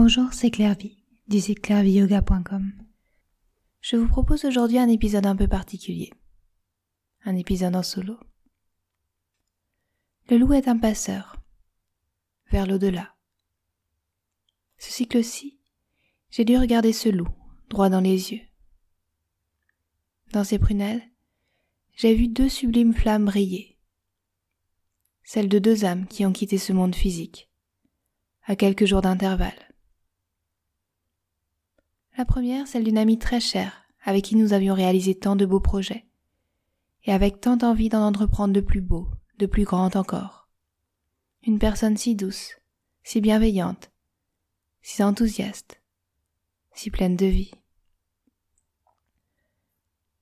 Bonjour, c'est Clairvy, du site. Je vous propose aujourd'hui un épisode un peu particulier. Un épisode en solo. Le loup est un passeur. Vers l'au-delà. Ce cycle-ci, j'ai dû regarder ce loup, droit dans les yeux. Dans ses prunelles, j'ai vu deux sublimes flammes briller. Celles de deux âmes qui ont quitté ce monde physique, à quelques jours d'intervalle. La première, celle d'une amie très chère, avec qui nous avions réalisé tant de beaux projets, et avec tant d'envie d'en entreprendre de plus beaux, de plus grands encore. Une personne si douce, si bienveillante, si enthousiaste, si pleine de vie.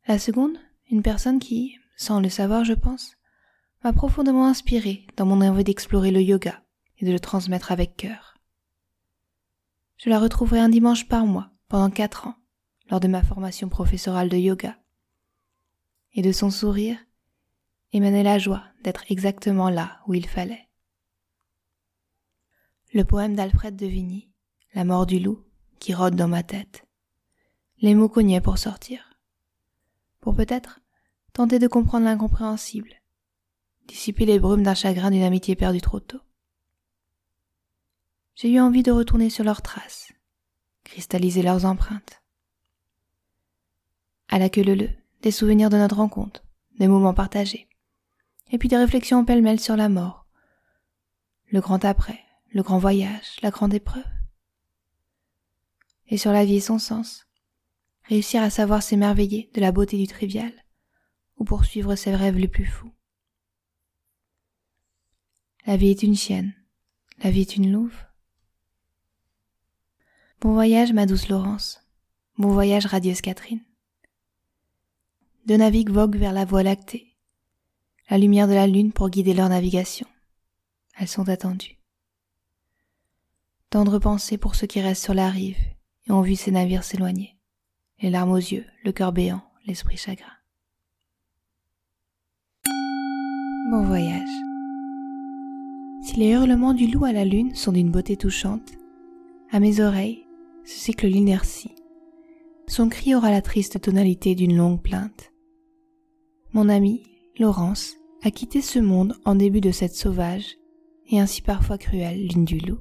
La seconde, une personne qui, sans le savoir je pense, m'a profondément inspiré dans mon envie d'explorer le yoga et de le transmettre avec cœur. Je la retrouverai un dimanche par mois, pendant quatre ans, lors de ma formation professorale de yoga. Et de son sourire émanait la joie d'être exactement là où il fallait. Le poème d'Alfred de Vigny, La mort du loup, qui rôde dans ma tête. Les mots cognaient pour sortir. Pour peut-être tenter de comprendre l'incompréhensible, dissiper les brumes d'un chagrin d'une amitié perdue trop tôt. J'ai eu envie de retourner sur leurs traces, cristalliser leurs empreintes. À la queue leu des souvenirs de notre rencontre, des moments partagés, et puis des réflexions pêle-mêle sur la mort, le grand après, le grand voyage, la grande épreuve. Et sur la vie et son sens, réussir à savoir s'émerveiller de la beauté du trivial, ou poursuivre ses rêves les plus fous. La vie est une chienne, la vie est une louve, Bon voyage, ma douce Laurence. Bon voyage, radieuse Catherine. Deux navigues voguent vers la voie lactée. La lumière de la lune pour guider leur navigation. Elles sont attendues. Tendre pensée pour ceux qui restent sur la rive et ont vu ces navires s'éloigner. Les larmes aux yeux, le cœur béant, l'esprit chagrin. Bon voyage. Si les hurlements du loup à la lune sont d'une beauté touchante, à mes oreilles, ce cycle l'inertie. Son cri aura la triste tonalité d'une longue plainte. Mon amie, Laurence, a quitté ce monde en début de cette sauvage et ainsi parfois cruelle lune du loup.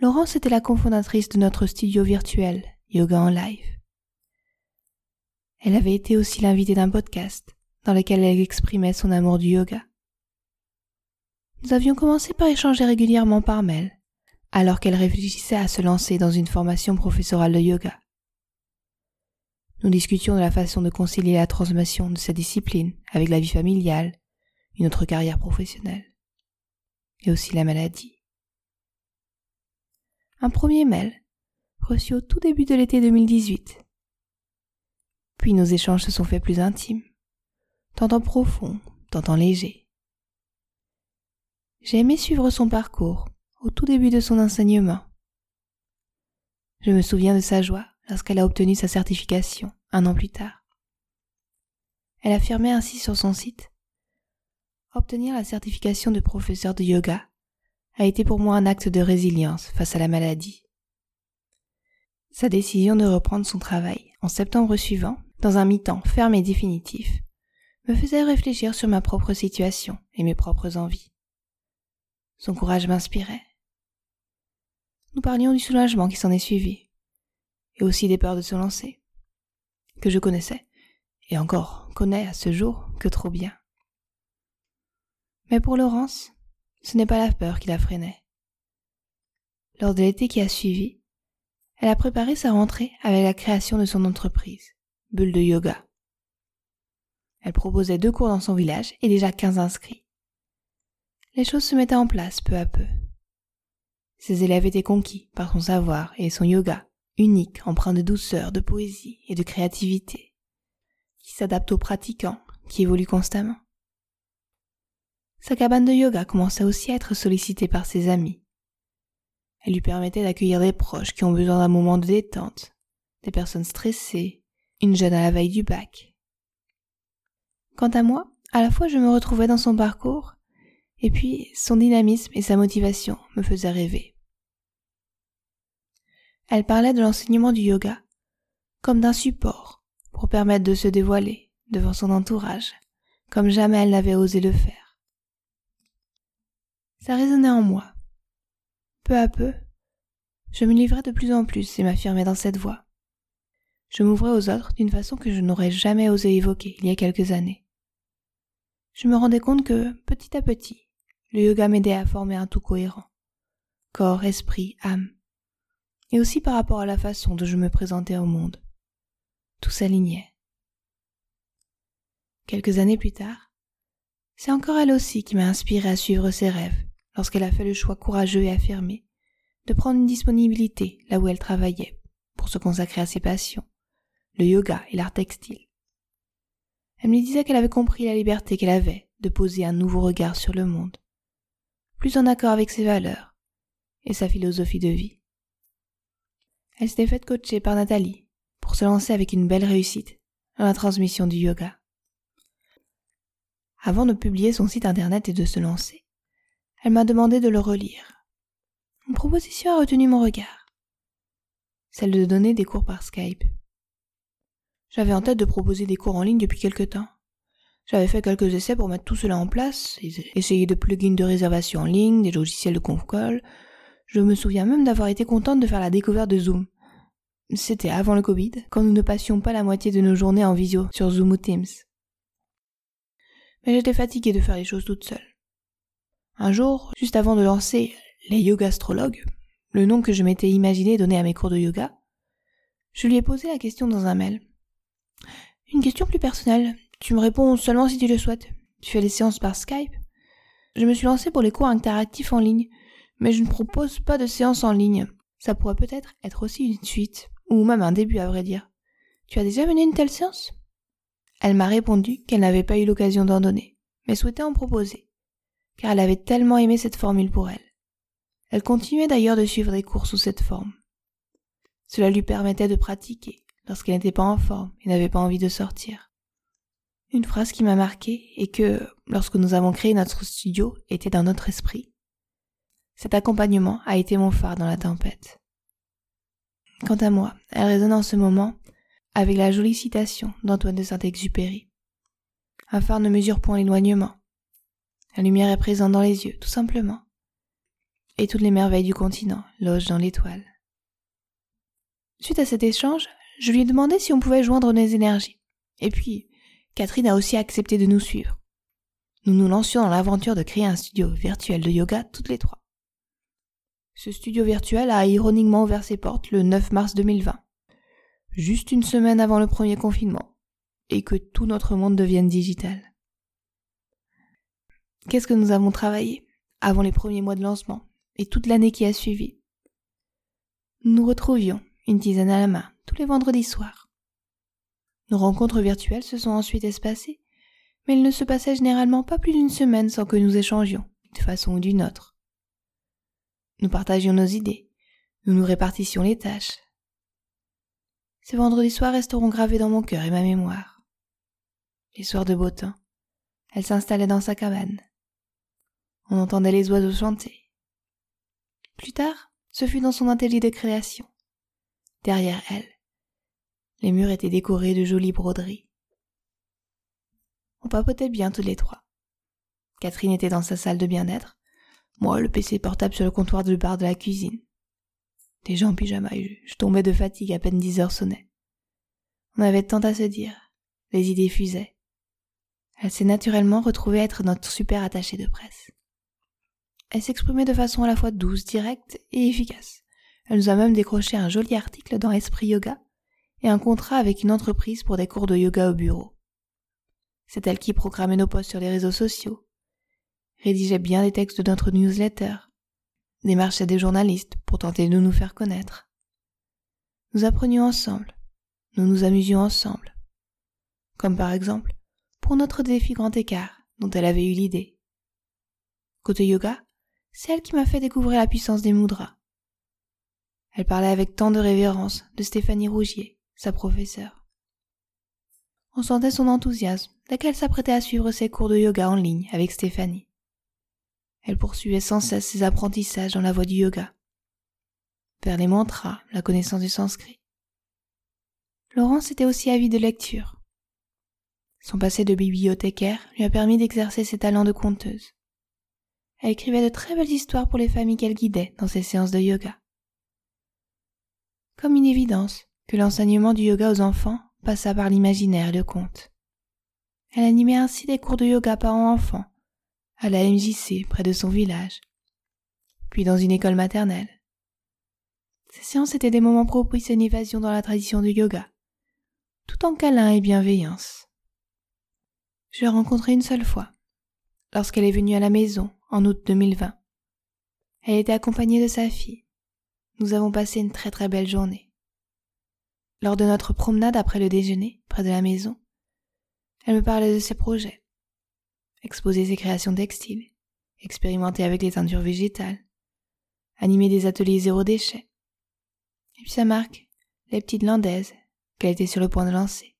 Laurence était la cofondatrice de notre studio virtuel Yoga en live. Elle avait été aussi l'invitée d'un podcast dans lequel elle exprimait son amour du yoga. Nous avions commencé par échanger régulièrement par mail, alors qu'elle réfléchissait à se lancer dans une formation professorale de yoga. Nous discutions de la façon de concilier la transformation de sa discipline avec la vie familiale, une autre carrière professionnelle, et aussi la maladie. Un premier mail, reçu au tout début de l'été 2018. Puis nos échanges se sont faits plus intimes, tantôt profonds, tantôt légers. J'ai aimé suivre son parcours, au tout début de son enseignement. Je me souviens de sa joie lorsqu'elle a obtenu sa certification un an plus tard. Elle affirmait ainsi sur son site Obtenir la certification de professeur de yoga a été pour moi un acte de résilience face à la maladie. Sa décision de reprendre son travail en septembre suivant, dans un mi-temps ferme et définitif, me faisait réfléchir sur ma propre situation et mes propres envies. Son courage m'inspirait nous parlions du soulagement qui s'en est suivi, et aussi des peurs de se lancer, que je connaissais, et encore connais à ce jour que trop bien. Mais pour Laurence, ce n'est pas la peur qui la freinait. Lors de l'été qui a suivi, elle a préparé sa rentrée avec la création de son entreprise, Bulle de Yoga. Elle proposait deux cours dans son village et déjà quinze inscrits. Les choses se mettaient en place peu à peu. Ses élèves étaient conquis par son savoir et son yoga, unique, empreint de douceur, de poésie et de créativité, qui s'adapte aux pratiquants, qui évolue constamment. Sa cabane de yoga commençait aussi à être sollicitée par ses amis. Elle lui permettait d'accueillir des proches qui ont besoin d'un moment de détente, des personnes stressées, une jeune à la veille du bac. Quant à moi, à la fois je me retrouvais dans son parcours et puis, son dynamisme et sa motivation me faisaient rêver. Elle parlait de l'enseignement du yoga comme d'un support pour permettre de se dévoiler devant son entourage, comme jamais elle n'avait osé le faire. Ça résonnait en moi. Peu à peu, je me livrais de plus en plus et m'affirmais dans cette voie. Je m'ouvrais aux autres d'une façon que je n'aurais jamais osé évoquer il y a quelques années. Je me rendais compte que, petit à petit, le yoga m'aidait à former un tout cohérent. Corps, esprit, âme. Et aussi par rapport à la façon dont je me présentais au monde. Tout s'alignait. Quelques années plus tard, c'est encore elle aussi qui m'a inspiré à suivre ses rêves lorsqu'elle a fait le choix courageux et affirmé de prendre une disponibilité là où elle travaillait pour se consacrer à ses passions, le yoga et l'art textile. Elle me disait qu'elle avait compris la liberté qu'elle avait de poser un nouveau regard sur le monde, plus en accord avec ses valeurs et sa philosophie de vie. Elle s'était faite coacher par Nathalie pour se lancer avec une belle réussite dans la transmission du yoga. Avant de publier son site internet et de se lancer, elle m'a demandé de le relire. Une proposition a retenu mon regard. Celle de donner des cours par Skype. J'avais en tête de proposer des cours en ligne depuis quelque temps. J'avais fait quelques essais pour mettre tout cela en place, essayer de plugins de réservation en ligne, des logiciels de conf call. Je me souviens même d'avoir été contente de faire la découverte de Zoom. C'était avant le Covid, quand nous ne passions pas la moitié de nos journées en visio sur Zoom ou Teams. Mais j'étais fatiguée de faire les choses toute seule. Un jour, juste avant de lancer les yogastrologues, le nom que je m'étais imaginé donner à mes cours de yoga, je lui ai posé la question dans un mail. Une question plus personnelle. Tu me réponds seulement si tu le souhaites. Tu fais les séances par Skype Je me suis lancée pour les cours interactifs en ligne, mais je ne propose pas de séances en ligne. Ça pourrait peut-être être aussi une suite ou même un début à vrai dire. Tu as déjà mené une telle séance? Elle m'a répondu qu'elle n'avait pas eu l'occasion d'en donner, mais souhaitait en proposer, car elle avait tellement aimé cette formule pour elle. Elle continuait d'ailleurs de suivre des cours sous cette forme. Cela lui permettait de pratiquer lorsqu'elle n'était pas en forme et n'avait pas envie de sortir. Une phrase qui m'a marqué et que, lorsque nous avons créé notre studio, était dans notre esprit. Cet accompagnement a été mon phare dans la tempête. Quant à moi, elle résonne en ce moment avec la jolie citation d'Antoine de Saint-Exupéry. Un phare ne mesure point l'éloignement. La lumière est présente dans les yeux, tout simplement. Et toutes les merveilles du continent logent dans l'étoile. Suite à cet échange, je lui ai demandé si on pouvait joindre nos énergies. Et puis, Catherine a aussi accepté de nous suivre. Nous nous lancions dans l'aventure de créer un studio virtuel de yoga toutes les trois. Ce studio virtuel a ironiquement ouvert ses portes le 9 mars 2020, juste une semaine avant le premier confinement, et que tout notre monde devienne digital. Qu'est-ce que nous avons travaillé avant les premiers mois de lancement et toute l'année qui a suivi? Nous retrouvions, une dizaine à la main, tous les vendredis soirs. Nos rencontres virtuelles se sont ensuite espacées, mais elles ne se passaient généralement pas plus d'une semaine sans que nous échangions, de façon ou d'une autre. Nous partagions nos idées. Nous nous répartissions les tâches. Ces vendredis soirs resteront gravés dans mon cœur et ma mémoire. Les soirs de beau temps, elle s'installait dans sa cabane. On entendait les oiseaux chanter. Plus tard, ce fut dans son atelier de création. Derrière elle, les murs étaient décorés de jolies broderies. On papotait bien tous les trois. Catherine était dans sa salle de bien-être, moi, le PC portable sur le comptoir de bar de la cuisine. Déjà en pyjama, je, tombais de fatigue à peine dix heures sonnaient. On avait tant à se dire. Les idées fusaient. Elle s'est naturellement retrouvée être notre super attachée de presse. Elle s'exprimait de façon à la fois douce, directe et efficace. Elle nous a même décroché un joli article dans Esprit Yoga et un contrat avec une entreprise pour des cours de yoga au bureau. C'est elle qui programmait nos posts sur les réseaux sociaux, rédigeait bien les textes de notre newsletter, démarchait des journalistes pour tenter de nous faire connaître. Nous apprenions ensemble, nous nous amusions ensemble. Comme par exemple, pour notre défi grand écart, dont elle avait eu l'idée. Côté yoga, c'est elle qui m'a fait découvrir la puissance des mudras. Elle parlait avec tant de révérence de Stéphanie Rougier, sa professeure. On sentait son enthousiasme dès qu'elle s'apprêtait à suivre ses cours de yoga en ligne avec Stéphanie. Elle poursuivait sans cesse ses apprentissages dans la voie du yoga. vers les mantras, la connaissance du sanskrit. Laurence était aussi avide de lecture. Son passé de bibliothécaire lui a permis d'exercer ses talents de conteuse. Elle écrivait de très belles histoires pour les familles qu'elle guidait dans ses séances de yoga. Comme une évidence que l'enseignement du yoga aux enfants passa par l'imaginaire et le conte. Elle animait ainsi des cours de yoga parents-enfants, à la MJC près de son village, puis dans une école maternelle. Ces séances étaient des moments propices à une évasion dans la tradition du yoga, tout en câlin et bienveillance. Je l'ai rencontrée une seule fois, lorsqu'elle est venue à la maison en août 2020. Elle était accompagnée de sa fille. Nous avons passé une très très belle journée. Lors de notre promenade après le déjeuner, près de la maison, elle me parlait de ses projets. Exposer ses créations textiles, expérimenter avec les teintures végétales, animer des ateliers zéro déchet. Et puis sa marque, les petites landaises, qu'elle était sur le point de lancer.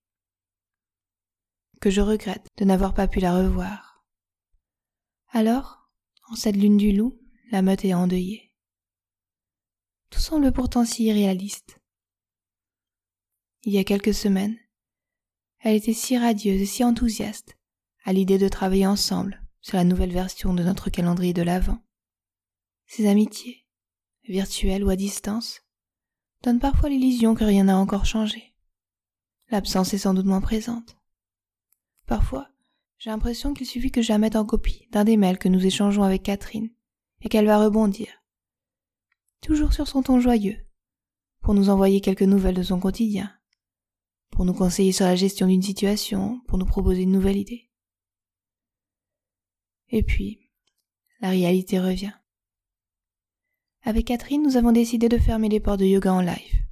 Que je regrette de n'avoir pas pu la revoir. Alors, en cette lune du loup, la meute est endeuillée. Tout semble pourtant si irréaliste. Il y a quelques semaines, elle était si radieuse et si enthousiaste à l'idée de travailler ensemble sur la nouvelle version de notre calendrier de l'Avent. Ces amitiés, virtuelles ou à distance, donnent parfois l'illusion que rien n'a encore changé. L'absence est sans doute moins présente. Parfois, j'ai l'impression qu'il suffit que je en copie d'un des mails que nous échangeons avec Catherine et qu'elle va rebondir, toujours sur son ton joyeux, pour nous envoyer quelques nouvelles de son quotidien, pour nous conseiller sur la gestion d'une situation, pour nous proposer une nouvelle idée. Et puis, la réalité revient. Avec Catherine, nous avons décidé de fermer les portes de yoga en live.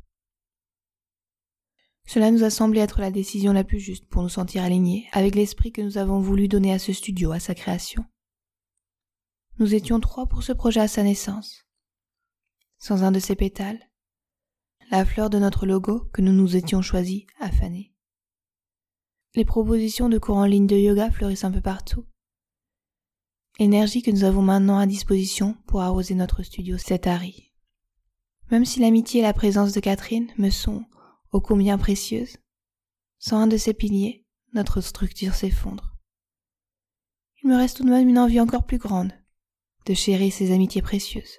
Cela nous a semblé être la décision la plus juste pour nous sentir alignés avec l'esprit que nous avons voulu donner à ce studio, à sa création. Nous étions trois pour ce projet à sa naissance. Sans un de ses pétales, la fleur de notre logo que nous nous étions choisis a fané. Les propositions de cours en ligne de yoga fleurissent un peu partout. Énergie que nous avons maintenant à disposition pour arroser notre studio Setari. Même si l'amitié et la présence de Catherine me sont ô combien précieuses, sans un de ces piliers, notre structure s'effondre. Il me reste tout de même une envie encore plus grande de chérir ces amitiés précieuses,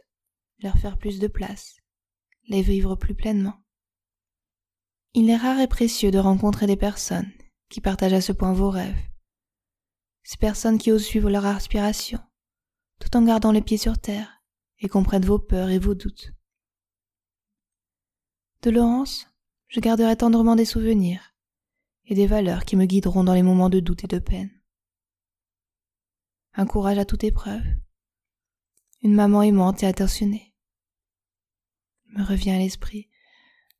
leur faire plus de place, les vivre plus pleinement. Il est rare et précieux de rencontrer des personnes qui partagent à ce point vos rêves, ces personnes qui osent suivre leur aspiration, tout en gardant les pieds sur terre et comprennent vos peurs et vos doutes. De Laurence, je garderai tendrement des souvenirs et des valeurs qui me guideront dans les moments de doute et de peine. Un courage à toute épreuve, une maman aimante et attentionnée, me revient à l'esprit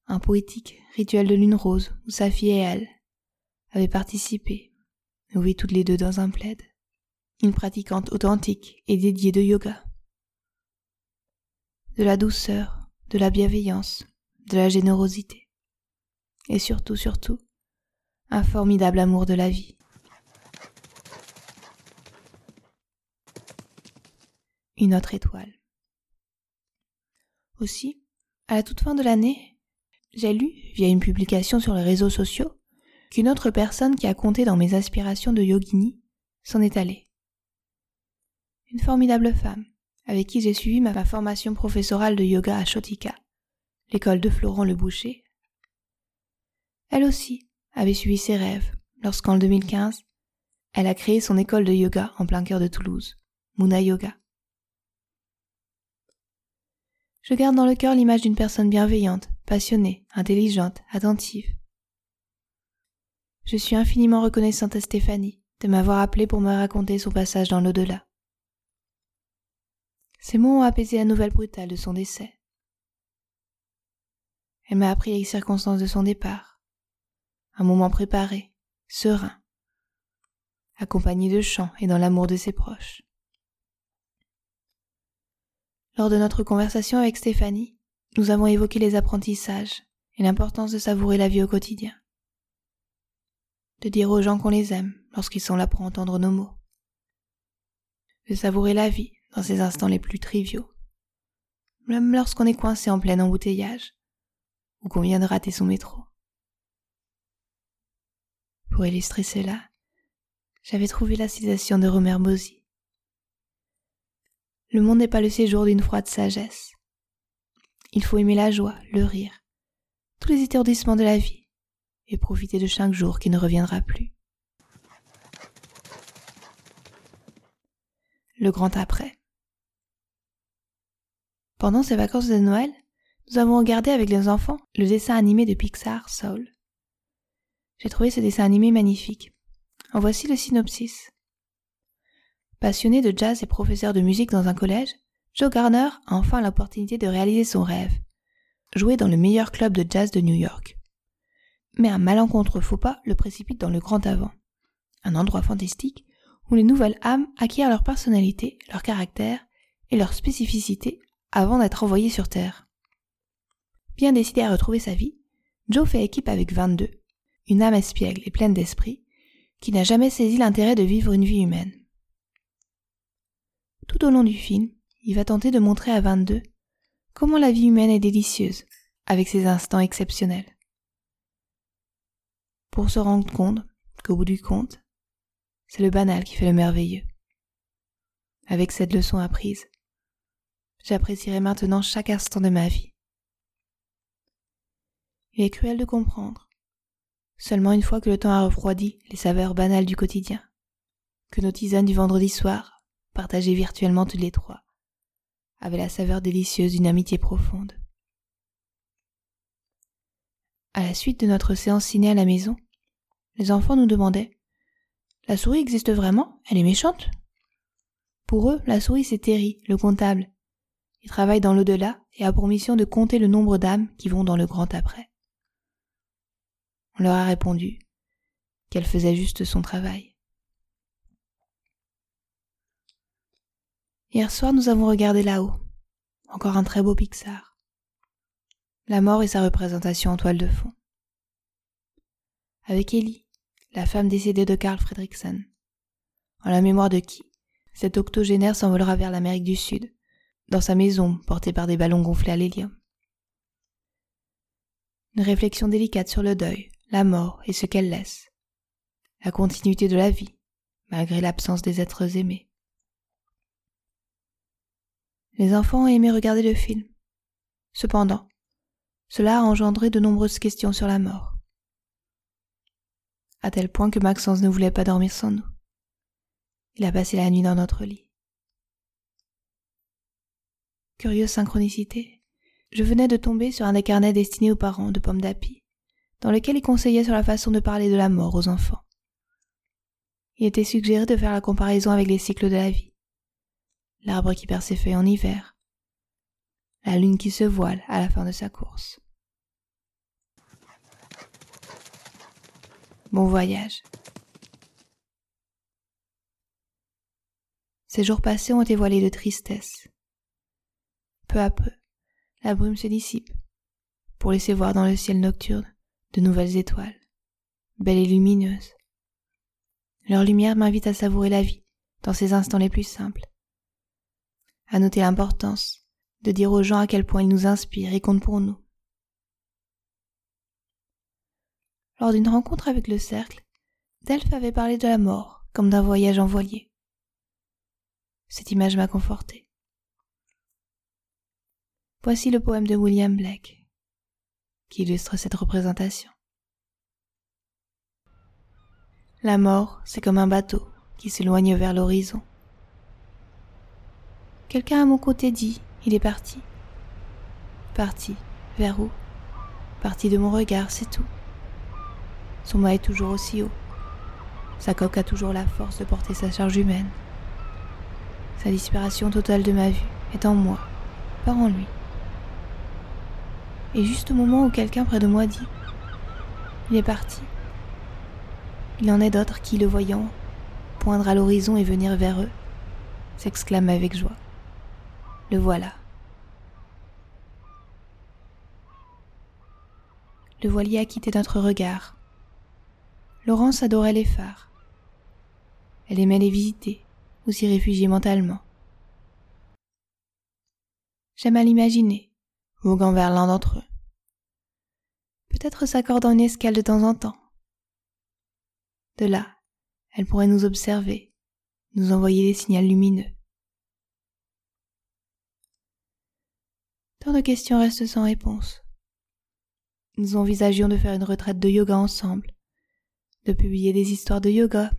un poétique rituel de lune rose où sa fille et elle avaient participé, nous vit toutes les deux dans un plaid, une pratiquante authentique et dédiée de yoga. De la douceur, de la bienveillance, de la générosité, et surtout, surtout, un formidable amour de la vie. Une autre étoile. Aussi, à la toute fin de l'année, j'ai lu, via une publication sur les réseaux sociaux, qu'une autre personne qui a compté dans mes aspirations de yogini s'en est allée. Une formidable femme, avec qui j'ai suivi ma formation professorale de yoga à Chotika, l'école de Florent le Boucher. Elle aussi avait suivi ses rêves lorsqu'en 2015, elle a créé son école de yoga en plein cœur de Toulouse, Muna Yoga. Je garde dans le cœur l'image d'une personne bienveillante, passionnée, intelligente, attentive. Je suis infiniment reconnaissante à Stéphanie de m'avoir appelé pour me raconter son passage dans l'au-delà. Ces mots ont apaisé la nouvelle brutale de son décès. Elle m'a appris les circonstances de son départ. Un moment préparé, serein, accompagné de chants et dans l'amour de ses proches. Lors de notre conversation avec Stéphanie, nous avons évoqué les apprentissages et l'importance de savourer la vie au quotidien. De dire aux gens qu'on les aime lorsqu'ils sont là pour entendre nos mots. De savourer la vie dans ses instants les plus triviaux. même lorsqu'on est coincé en plein embouteillage, ou qu'on vient de rater son métro. Pour illustrer cela, j'avais trouvé la citation de Romer Bosy. Le monde n'est pas le séjour d'une froide sagesse. Il faut aimer la joie, le rire, tous les étourdissements de la vie, et profiter de chaque jour qui ne reviendra plus. Le grand après. Pendant ces vacances de Noël, nous avons regardé avec les enfants le dessin animé de Pixar Soul. J'ai trouvé ce dessin animé magnifique. En voici le synopsis. Passionné de jazz et professeur de musique dans un collège, Joe Garner a enfin l'opportunité de réaliser son rêve, jouer dans le meilleur club de jazz de New York. Mais un malencontreux faux pas le précipite dans le grand avant, un endroit fantastique où les nouvelles âmes acquièrent leur personnalité, leur caractère et leur spécificité avant d'être envoyées sur Terre. Bien décidé à retrouver sa vie, Joe fait équipe avec 22, une âme espiègle et pleine d'esprit, qui n'a jamais saisi l'intérêt de vivre une vie humaine. Tout au long du film, il va tenter de montrer à 22 comment la vie humaine est délicieuse, avec ses instants exceptionnels. Pour se rendre compte qu'au bout du compte, c'est le banal qui fait le merveilleux. Avec cette leçon apprise, j'apprécierai maintenant chaque instant de ma vie. Il est cruel de comprendre, seulement une fois que le temps a refroidi les saveurs banales du quotidien, que nos tisanes du vendredi soir, partagées virtuellement toutes les trois, avaient la saveur délicieuse d'une amitié profonde. À la suite de notre séance ciné à la maison, les enfants nous demandaient La souris existe vraiment? Elle est méchante? Pour eux, la souris c'est Terry, le comptable, il travaille dans l'au-delà et a pour mission de compter le nombre d'âmes qui vont dans le grand après. On leur a répondu qu'elle faisait juste son travail. Hier soir, nous avons regardé là-haut. Encore un très beau Pixar. La mort et sa représentation en toile de fond. Avec Ellie, la femme décédée de Carl Fredrickson. En la mémoire de qui? Cet octogénaire s'envolera vers l'Amérique du Sud, dans sa maison portée par des ballons gonflés à l'hélium. Une réflexion délicate sur le deuil, la mort et ce qu'elle laisse. La continuité de la vie, malgré l'absence des êtres aimés. Les enfants ont aimé regarder le film. Cependant, cela a engendré de nombreuses questions sur la mort. À tel point que Maxence ne voulait pas dormir sans nous. Il a passé la nuit dans notre lit. Curieuse synchronicité. Je venais de tomber sur un des carnets destinés aux parents de Pomme d'Api, dans lequel il conseillait sur la façon de parler de la mort aux enfants. Il était suggéré de faire la comparaison avec les cycles de la vie. L'arbre qui perd ses feuilles en hiver. La lune qui se voile à la fin de sa course. Bon voyage. Ces jours passés ont été voilés de tristesse, peu à peu, la brume se dissipe, pour laisser voir dans le ciel nocturne de nouvelles étoiles, belles et lumineuses. Leur lumière m'invite à savourer la vie dans ses instants les plus simples, à noter l'importance de dire aux gens à quel point ils nous inspirent et comptent pour nous. Lors d'une rencontre avec le cercle, Delphes avait parlé de la mort comme d'un voyage en. Cette image m'a conforté. Voici le poème de William Blake qui illustre cette représentation. La mort, c'est comme un bateau qui s'éloigne vers l'horizon. Quelqu'un à mon côté dit, il est parti. Parti, vers où? Parti de mon regard, c'est tout. Son mât est toujours aussi haut. Sa coque a toujours la force de porter sa charge humaine. Sa disparition totale de ma vue est en moi, pas en lui et juste au moment où quelqu'un près de moi dit ⁇ Il est parti ⁇ Il en est d'autres qui, le voyant, poindre à l'horizon et venir vers eux, s'exclament avec joie. Le voilà. Le voilier a quitté notre regard. Laurence adorait les phares. Elle aimait les visiter ou s'y réfugier mentalement. j'aime à l'imaginer, voguant vers l'un d'entre eux. Peut-être s'accordant une escale de temps en temps. De là, elle pourrait nous observer, nous envoyer des signaux lumineux. De questions restent sans réponse. Nous envisagions de faire une retraite de yoga ensemble, de publier des histoires de yoga,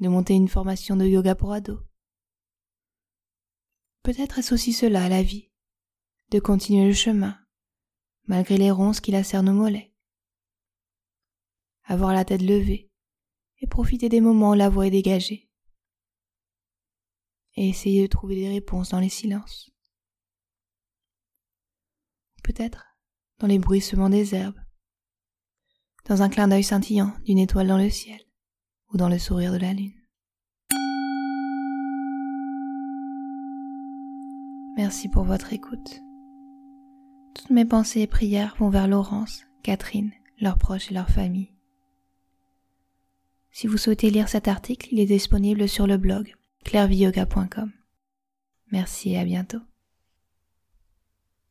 de monter une formation de yoga pour ados. Peut-être est-ce aussi cela la vie, de continuer le chemin, malgré les ronces qui lacèrent nos mollets. Avoir la tête levée et profiter des moments où la voix est dégagée. Et essayer de trouver des réponses dans les silences. Peut-être dans les bruissements des herbes, dans un clin d'œil scintillant d'une étoile dans le ciel ou dans le sourire de la lune. Merci pour votre écoute. Toutes mes pensées et prières vont vers Laurence, Catherine, leurs proches et leurs familles. Si vous souhaitez lire cet article, il est disponible sur le blog clairviyoga.com. Merci et à bientôt.